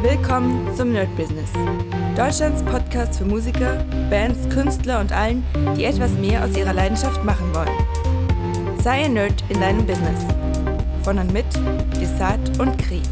Willkommen zum Nerd Business. Deutschlands Podcast für Musiker, Bands, Künstler und allen, die etwas mehr aus ihrer Leidenschaft machen wollen. Sei ein Nerd in deinem Business. Von und mit Desart und Kri.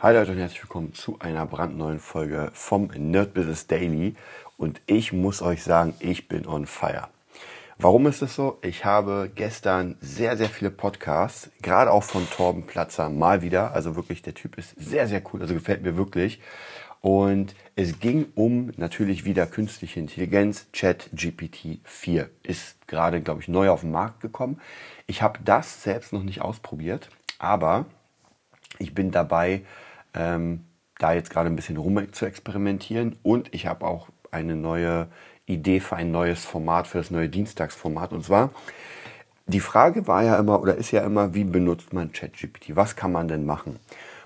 Hi Leute und herzlich willkommen zu einer brandneuen Folge vom Nerd Business Daily. Und ich muss euch sagen, ich bin on fire. Warum ist es so? Ich habe gestern sehr, sehr viele Podcasts, gerade auch von Torben Platzer, mal wieder. Also wirklich, der Typ ist sehr, sehr cool. Also gefällt mir wirklich. Und es ging um natürlich wieder künstliche Intelligenz. Chat GPT 4 ist gerade, glaube ich, neu auf den Markt gekommen. Ich habe das selbst noch nicht ausprobiert, aber ich bin dabei, ähm, da jetzt gerade ein bisschen rum zu experimentieren. Und ich habe auch eine neue Idee für ein neues Format, für das neue Dienstagsformat. Und zwar, die Frage war ja immer oder ist ja immer, wie benutzt man ChatGPT? Was kann man denn machen?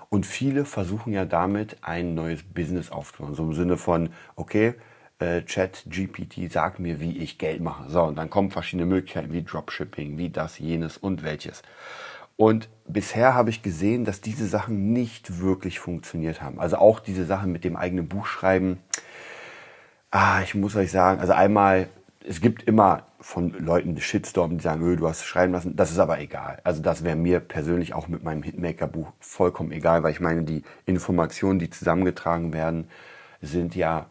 Und viele versuchen ja damit ein neues Business aufzubauen. So im Sinne von, okay, äh, ChatGPT sagt mir, wie ich Geld mache. So, und dann kommen verschiedene Möglichkeiten wie Dropshipping, wie das, jenes und welches. Und bisher habe ich gesehen, dass diese Sachen nicht wirklich funktioniert haben. Also auch diese Sachen mit dem eigenen Buch schreiben, Ah, ich muss euch sagen, also einmal, es gibt immer von Leuten Shitstorm, die sagen, du hast es schreiben lassen. Das ist aber egal. Also das wäre mir persönlich auch mit meinem Hitmaker-Buch vollkommen egal, weil ich meine, die Informationen, die zusammengetragen werden, sind ja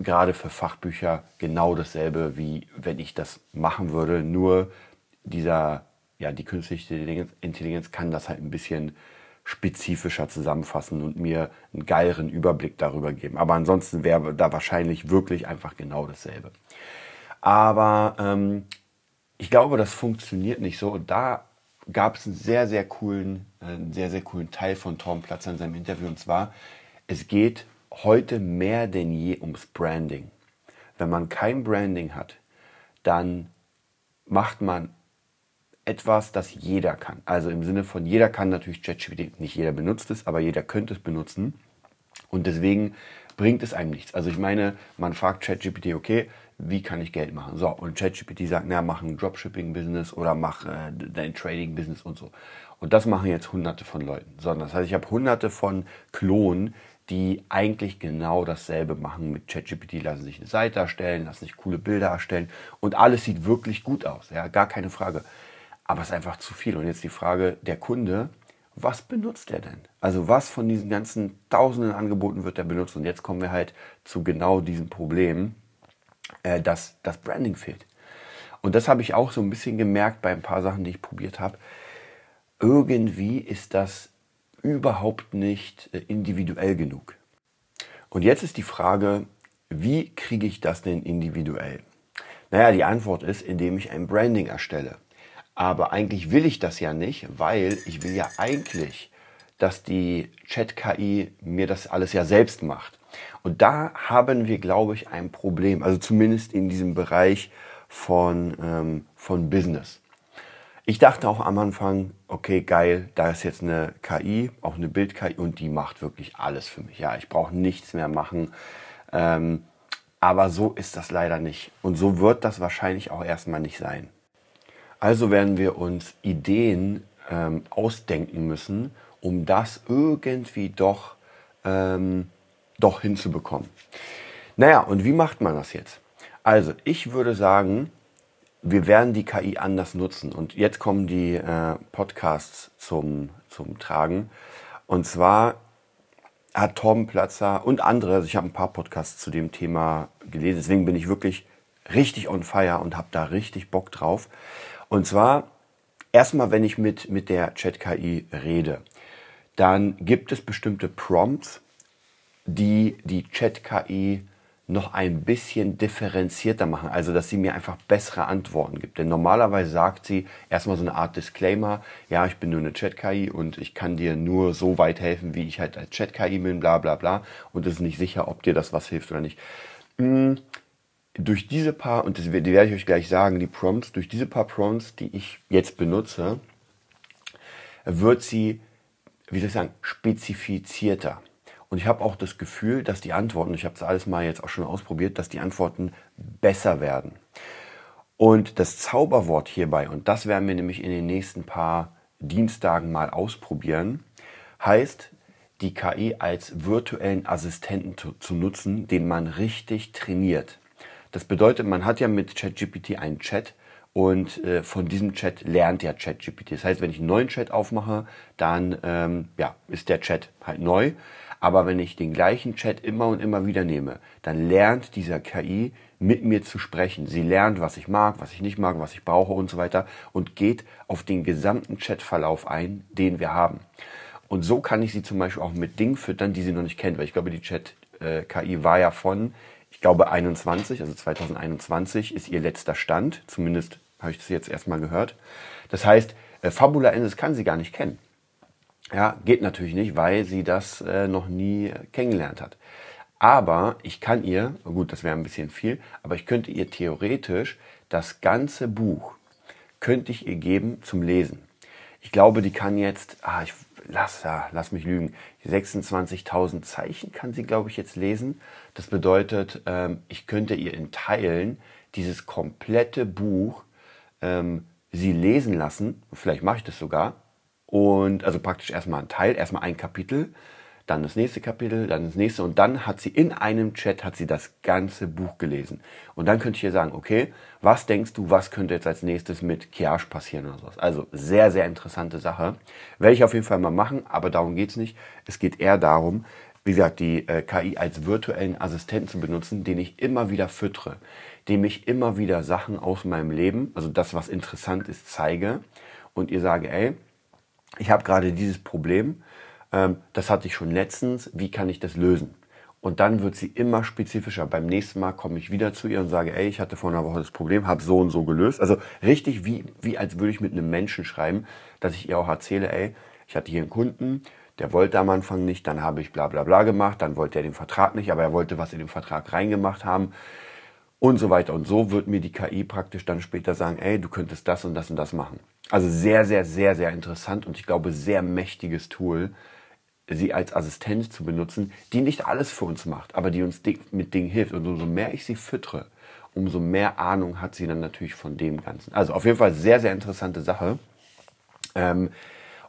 gerade für Fachbücher genau dasselbe, wie wenn ich das machen würde. Nur dieser, ja, die künstliche Intelligenz kann das halt ein bisschen spezifischer zusammenfassen und mir einen geileren Überblick darüber geben. Aber ansonsten wäre da wahrscheinlich wirklich einfach genau dasselbe. Aber ähm, ich glaube, das funktioniert nicht so. Und da gab es einen sehr, sehr coolen, äh, sehr, sehr coolen Teil von Tom Platzer in seinem Interview. Und zwar, es geht heute mehr denn je ums Branding. Wenn man kein Branding hat, dann macht man etwas, das jeder kann. Also im Sinne von jeder kann natürlich ChatGPT, nicht jeder benutzt es, aber jeder könnte es benutzen. Und deswegen bringt es einem nichts. Also ich meine, man fragt ChatGPT, okay, wie kann ich Geld machen? So, und ChatGPT sagt, na, mach ein Dropshipping-Business oder mach äh, dein Trading-Business und so. Und das machen jetzt hunderte von Leuten. So, das heißt, ich habe hunderte von Klonen, die eigentlich genau dasselbe machen. Mit ChatGPT lassen sich eine Seite erstellen, lassen sich coole Bilder erstellen und alles sieht wirklich gut aus. Ja, gar keine Frage. Aber es ist einfach zu viel. Und jetzt die Frage, der Kunde, was benutzt er denn? Also was von diesen ganzen tausenden Angeboten wird er benutzt? Und jetzt kommen wir halt zu genau diesem Problem, äh, dass das Branding fehlt. Und das habe ich auch so ein bisschen gemerkt bei ein paar Sachen, die ich probiert habe. Irgendwie ist das überhaupt nicht äh, individuell genug. Und jetzt ist die Frage, wie kriege ich das denn individuell? Naja, die Antwort ist, indem ich ein Branding erstelle. Aber eigentlich will ich das ja nicht, weil ich will ja eigentlich, dass die Chat-KI mir das alles ja selbst macht. Und da haben wir, glaube ich, ein Problem. Also zumindest in diesem Bereich von, ähm, von Business. Ich dachte auch am Anfang, okay, geil, da ist jetzt eine KI, auch eine Bild-KI und die macht wirklich alles für mich. Ja, ich brauche nichts mehr machen. Ähm, aber so ist das leider nicht. Und so wird das wahrscheinlich auch erstmal nicht sein. Also werden wir uns Ideen ähm, ausdenken müssen, um das irgendwie doch, ähm, doch hinzubekommen. Naja, und wie macht man das jetzt? Also, ich würde sagen, wir werden die KI anders nutzen. Und jetzt kommen die äh, Podcasts zum, zum Tragen. Und zwar hat Tom Platzer und andere, also ich habe ein paar Podcasts zu dem Thema gelesen, deswegen bin ich wirklich richtig on fire und habe da richtig Bock drauf. Und zwar erstmal, wenn ich mit, mit der Chat-KI rede, dann gibt es bestimmte Prompts, die die Chat-KI noch ein bisschen differenzierter machen, also dass sie mir einfach bessere Antworten gibt. Denn normalerweise sagt sie erstmal so eine Art Disclaimer, ja, ich bin nur eine Chat-KI und ich kann dir nur so weit helfen, wie ich halt als Chat-KI bin, bla bla bla. Und es ist nicht sicher, ob dir das was hilft oder nicht. Durch diese paar, und das, werde ich euch gleich sagen, die Prompts, durch diese paar Prompts, die ich jetzt benutze, wird sie, wie soll ich sagen, spezifizierter. Und ich habe auch das Gefühl, dass die Antworten, ich habe das alles mal jetzt auch schon ausprobiert, dass die Antworten besser werden. Und das Zauberwort hierbei, und das werden wir nämlich in den nächsten paar Dienstagen mal ausprobieren, heißt, die KI als virtuellen Assistenten zu, zu nutzen, den man richtig trainiert. Das bedeutet, man hat ja mit ChatGPT einen Chat und äh, von diesem Chat lernt ja ChatGPT. Das heißt, wenn ich einen neuen Chat aufmache, dann ähm, ja, ist der Chat halt neu. Aber wenn ich den gleichen Chat immer und immer wieder nehme, dann lernt dieser KI mit mir zu sprechen. Sie lernt, was ich mag, was ich nicht mag, was ich brauche und so weiter und geht auf den gesamten Chatverlauf ein, den wir haben. Und so kann ich sie zum Beispiel auch mit Dingen füttern, die sie noch nicht kennt, weil ich glaube, die Chat-KI äh, war ja von, ich glaube, 21, also 2021 ist ihr letzter Stand. Zumindest habe ich das jetzt erstmal gehört. Das heißt, äh, Fabula Ensis kann sie gar nicht kennen. Ja, geht natürlich nicht, weil sie das äh, noch nie kennengelernt hat. Aber ich kann ihr, gut, das wäre ein bisschen viel, aber ich könnte ihr theoretisch das ganze Buch, könnte ich ihr geben zum Lesen. Ich glaube, die kann jetzt, ah, ich lass, ja, lass mich lügen, 26.000 Zeichen kann sie, glaube ich, jetzt lesen. Das bedeutet, ähm, ich könnte ihr in Teilen dieses komplette Buch ähm, sie lesen lassen. Vielleicht mache ich das sogar. Und also praktisch erstmal ein Teil, erstmal ein Kapitel dann das nächste Kapitel, dann das nächste und dann hat sie in einem Chat hat sie das ganze Buch gelesen. Und dann könnte ich ihr sagen, okay, was denkst du, was könnte jetzt als nächstes mit Kiage passieren oder sowas. Also sehr, sehr interessante Sache. Werde ich auf jeden Fall mal machen, aber darum geht's nicht. Es geht eher darum, wie gesagt, die äh, KI als virtuellen Assistenten zu benutzen, den ich immer wieder füttere, dem ich immer wieder Sachen aus meinem Leben, also das, was interessant ist, zeige und ihr sage, ey, ich habe gerade dieses Problem, das hatte ich schon letztens, wie kann ich das lösen? Und dann wird sie immer spezifischer. Beim nächsten Mal komme ich wieder zu ihr und sage, ey, ich hatte vor einer Woche das Problem, habe so und so gelöst. Also richtig wie, wie als würde ich mit einem Menschen schreiben, dass ich ihr auch erzähle, ey, ich hatte hier einen Kunden, der wollte am Anfang nicht, dann habe ich bla bla bla gemacht, dann wollte er den Vertrag nicht, aber er wollte was in den Vertrag reingemacht haben und so weiter. Und so wird mir die KI praktisch dann später sagen, ey, du könntest das und das und das machen. Also sehr, sehr, sehr, sehr interessant und ich glaube sehr mächtiges Tool, sie als Assistenz zu benutzen, die nicht alles für uns macht, aber die uns mit Dingen hilft. Und umso mehr ich sie füttere, umso mehr Ahnung hat sie dann natürlich von dem Ganzen. Also auf jeden Fall sehr, sehr interessante Sache. Ähm,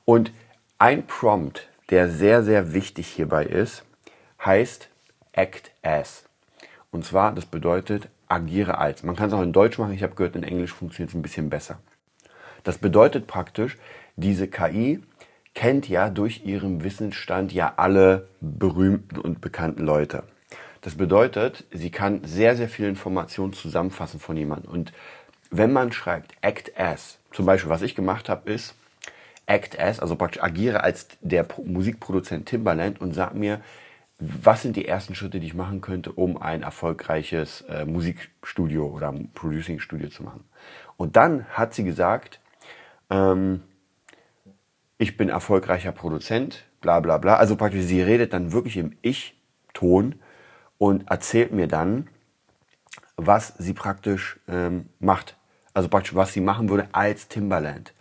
und ein Prompt, der sehr, sehr wichtig hierbei ist, heißt Act as. Und zwar, das bedeutet, agiere als. Man kann es auch in Deutsch machen, ich habe gehört, in Englisch funktioniert es ein bisschen besser. Das bedeutet praktisch, diese KI kennt ja durch ihren Wissensstand ja alle berühmten und bekannten Leute. Das bedeutet, sie kann sehr, sehr viel Informationen zusammenfassen von jemandem. Und wenn man schreibt act as, zum Beispiel, was ich gemacht habe, ist act as, also praktisch agiere als der Musikproduzent Timbaland und sag mir, was sind die ersten Schritte, die ich machen könnte, um ein erfolgreiches äh, Musikstudio oder Producing-Studio zu machen. Und dann hat sie gesagt, ähm, ich bin erfolgreicher Produzent, bla bla bla. Also praktisch, sie redet dann wirklich im Ich-Ton und erzählt mir dann, was sie praktisch ähm, macht. Also praktisch, was sie machen würde als Timberland.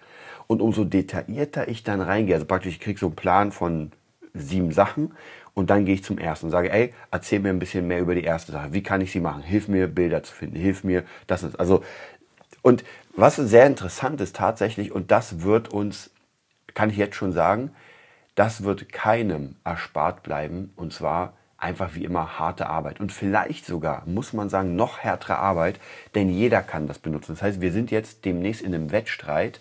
Und umso detaillierter ich dann reingehe, also praktisch, ich kriege so einen Plan von sieben Sachen und dann gehe ich zum ersten und sage, ey, erzähl mir ein bisschen mehr über die erste Sache. Wie kann ich sie machen? Hilf mir, Bilder zu finden. Hilf mir, das ist, also, und was sehr interessant ist tatsächlich, und das wird uns kann ich jetzt schon sagen, das wird keinem erspart bleiben und zwar einfach wie immer harte Arbeit und vielleicht sogar, muss man sagen, noch härtere Arbeit, denn jeder kann das benutzen. Das heißt, wir sind jetzt demnächst in einem Wettstreit,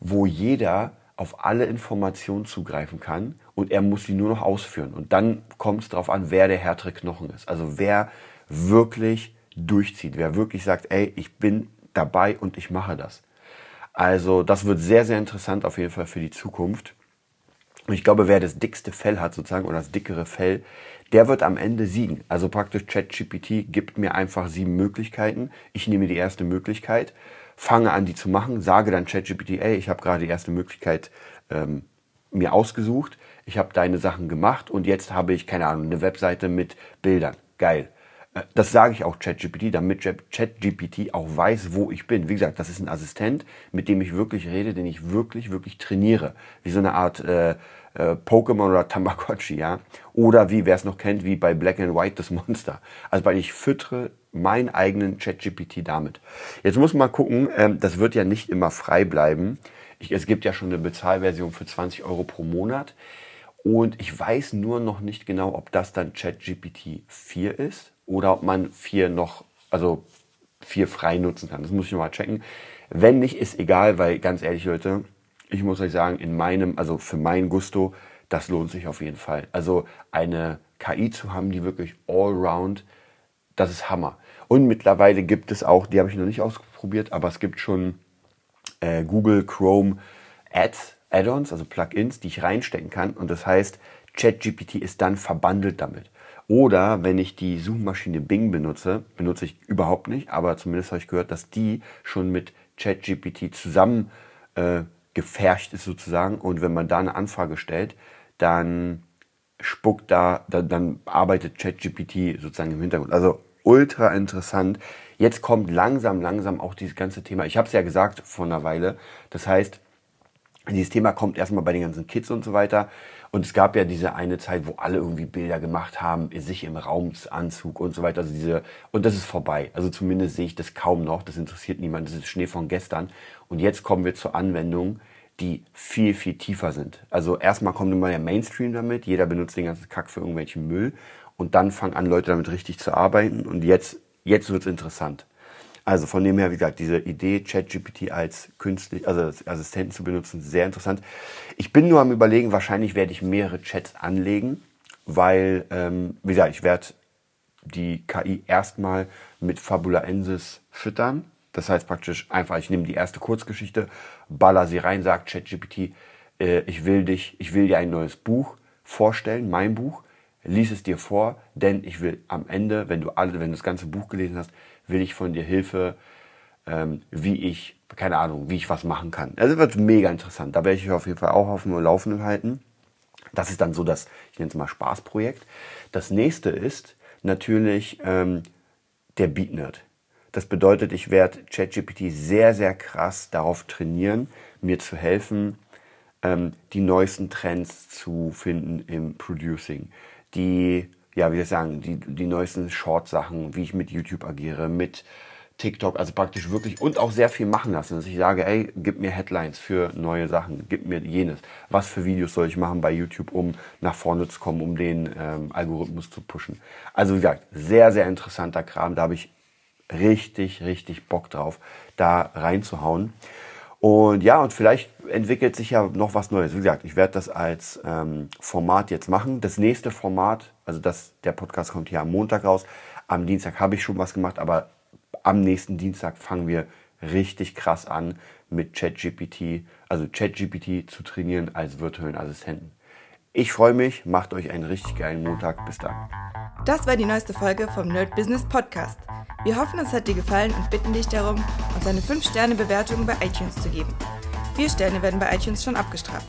wo jeder auf alle Informationen zugreifen kann und er muss sie nur noch ausführen. Und dann kommt es darauf an, wer der härtere Knochen ist. Also wer wirklich durchzieht, wer wirklich sagt, ey, ich bin dabei und ich mache das. Also das wird sehr, sehr interessant auf jeden Fall für die Zukunft. Und ich glaube, wer das dickste Fell hat sozusagen oder das dickere Fell, der wird am Ende siegen. Also praktisch ChatGPT gibt mir einfach sieben Möglichkeiten. Ich nehme die erste Möglichkeit, fange an, die zu machen, sage dann ChatGPT, ey, ich habe gerade die erste Möglichkeit ähm, mir ausgesucht, ich habe deine Sachen gemacht und jetzt habe ich, keine Ahnung, eine Webseite mit Bildern. Geil. Das sage ich auch ChatGPT, damit ChatGPT auch weiß, wo ich bin. Wie gesagt, das ist ein Assistent, mit dem ich wirklich rede, den ich wirklich, wirklich trainiere. Wie so eine Art äh, äh, Pokémon oder Tamagotchi, ja. Oder wie, wer es noch kennt, wie bei Black and White das Monster. Also weil ich füttere meinen eigenen ChatGPT damit. Jetzt muss man gucken, ähm, das wird ja nicht immer frei bleiben. Ich, es gibt ja schon eine Bezahlversion für 20 Euro pro Monat. Und ich weiß nur noch nicht genau, ob das dann ChatGPT 4 ist oder ob man 4 noch, also 4 frei nutzen kann. Das muss ich mal checken. Wenn nicht, ist egal, weil ganz ehrlich, Leute, ich muss euch sagen, in meinem, also für mein Gusto, das lohnt sich auf jeden Fall. Also eine KI zu haben, die wirklich allround, das ist Hammer. Und mittlerweile gibt es auch, die habe ich noch nicht ausprobiert, aber es gibt schon äh, Google Chrome Ads, Add-ons, also Plugins, die ich reinstecken kann. Und das heißt, ChatGPT ist dann verbandelt damit. Oder wenn ich die Suchmaschine Bing benutze, benutze ich überhaupt nicht, aber zumindest habe ich gehört, dass die schon mit ChatGPT zusammen äh, gefärcht ist sozusagen. Und wenn man da eine Anfrage stellt, dann spuckt da, dann, dann arbeitet ChatGPT sozusagen im Hintergrund. Also ultra interessant. Jetzt kommt langsam, langsam auch dieses ganze Thema. Ich habe es ja gesagt vor einer Weile. Das heißt, dieses Thema kommt erstmal bei den ganzen Kids und so weiter. Und es gab ja diese eine Zeit, wo alle irgendwie Bilder gemacht haben, sich im Raumsanzug und so weiter. Also diese, und das ist vorbei. Also zumindest sehe ich das kaum noch. Das interessiert niemand. Das ist Schnee von gestern. Und jetzt kommen wir zur Anwendung, die viel, viel tiefer sind. Also erstmal kommt immer der Mainstream damit. Jeder benutzt den ganzen Kack für irgendwelchen Müll. Und dann fangen an, Leute damit richtig zu arbeiten. Und jetzt, jetzt wird's interessant. Also von dem her, wie gesagt, diese Idee, ChatGPT als künstlich, also als Assistenten zu benutzen, sehr interessant. Ich bin nur am überlegen, wahrscheinlich werde ich mehrere Chats anlegen, weil, ähm, wie gesagt, ich werde die KI erstmal mit Fabulaensis füttern. Das heißt praktisch einfach, ich nehme die erste Kurzgeschichte, baller sie rein, sagt ChatGPT, äh, ich will dich, ich will dir ein neues Buch vorstellen, mein Buch, lies es dir vor, denn ich will am Ende, wenn du alle, wenn du das ganze Buch gelesen hast, will ich von dir Hilfe, ähm, wie ich, keine Ahnung, wie ich was machen kann. Also wird mega interessant. Da werde ich auf jeden Fall auch auf dem Laufenden halten. Das ist dann so das, ich nenne es mal Spaßprojekt. Das nächste ist natürlich ähm, der Beat Nerd. Das bedeutet, ich werde ChatGPT sehr, sehr krass darauf trainieren, mir zu helfen, ähm, die neuesten Trends zu finden im Producing. Die ja, wie ich sagen, die, die neuesten Short-Sachen, wie ich mit YouTube agiere, mit TikTok, also praktisch wirklich und auch sehr viel machen lassen, dass ich sage, ey, gib mir Headlines für neue Sachen, gib mir jenes. Was für Videos soll ich machen bei YouTube, um nach vorne zu kommen, um den ähm, Algorithmus zu pushen. Also wie gesagt, sehr, sehr interessanter Kram, da habe ich richtig, richtig Bock drauf, da reinzuhauen. Und ja, und vielleicht entwickelt sich ja noch was Neues. Wie gesagt, ich werde das als ähm, Format jetzt machen. Das nächste Format, also das, der Podcast kommt hier am Montag raus. Am Dienstag habe ich schon was gemacht, aber am nächsten Dienstag fangen wir richtig krass an mit ChatGPT, also ChatGPT zu trainieren als virtuellen Assistenten. Ich freue mich, macht euch einen richtig geilen Montag. Bis dann. Das war die neueste Folge vom Nerd Business Podcast. Wir hoffen, es hat dir gefallen und bitten dich darum, uns eine 5-Sterne-Bewertung bei iTunes zu geben. Vier Sterne werden bei iTunes schon abgestraft.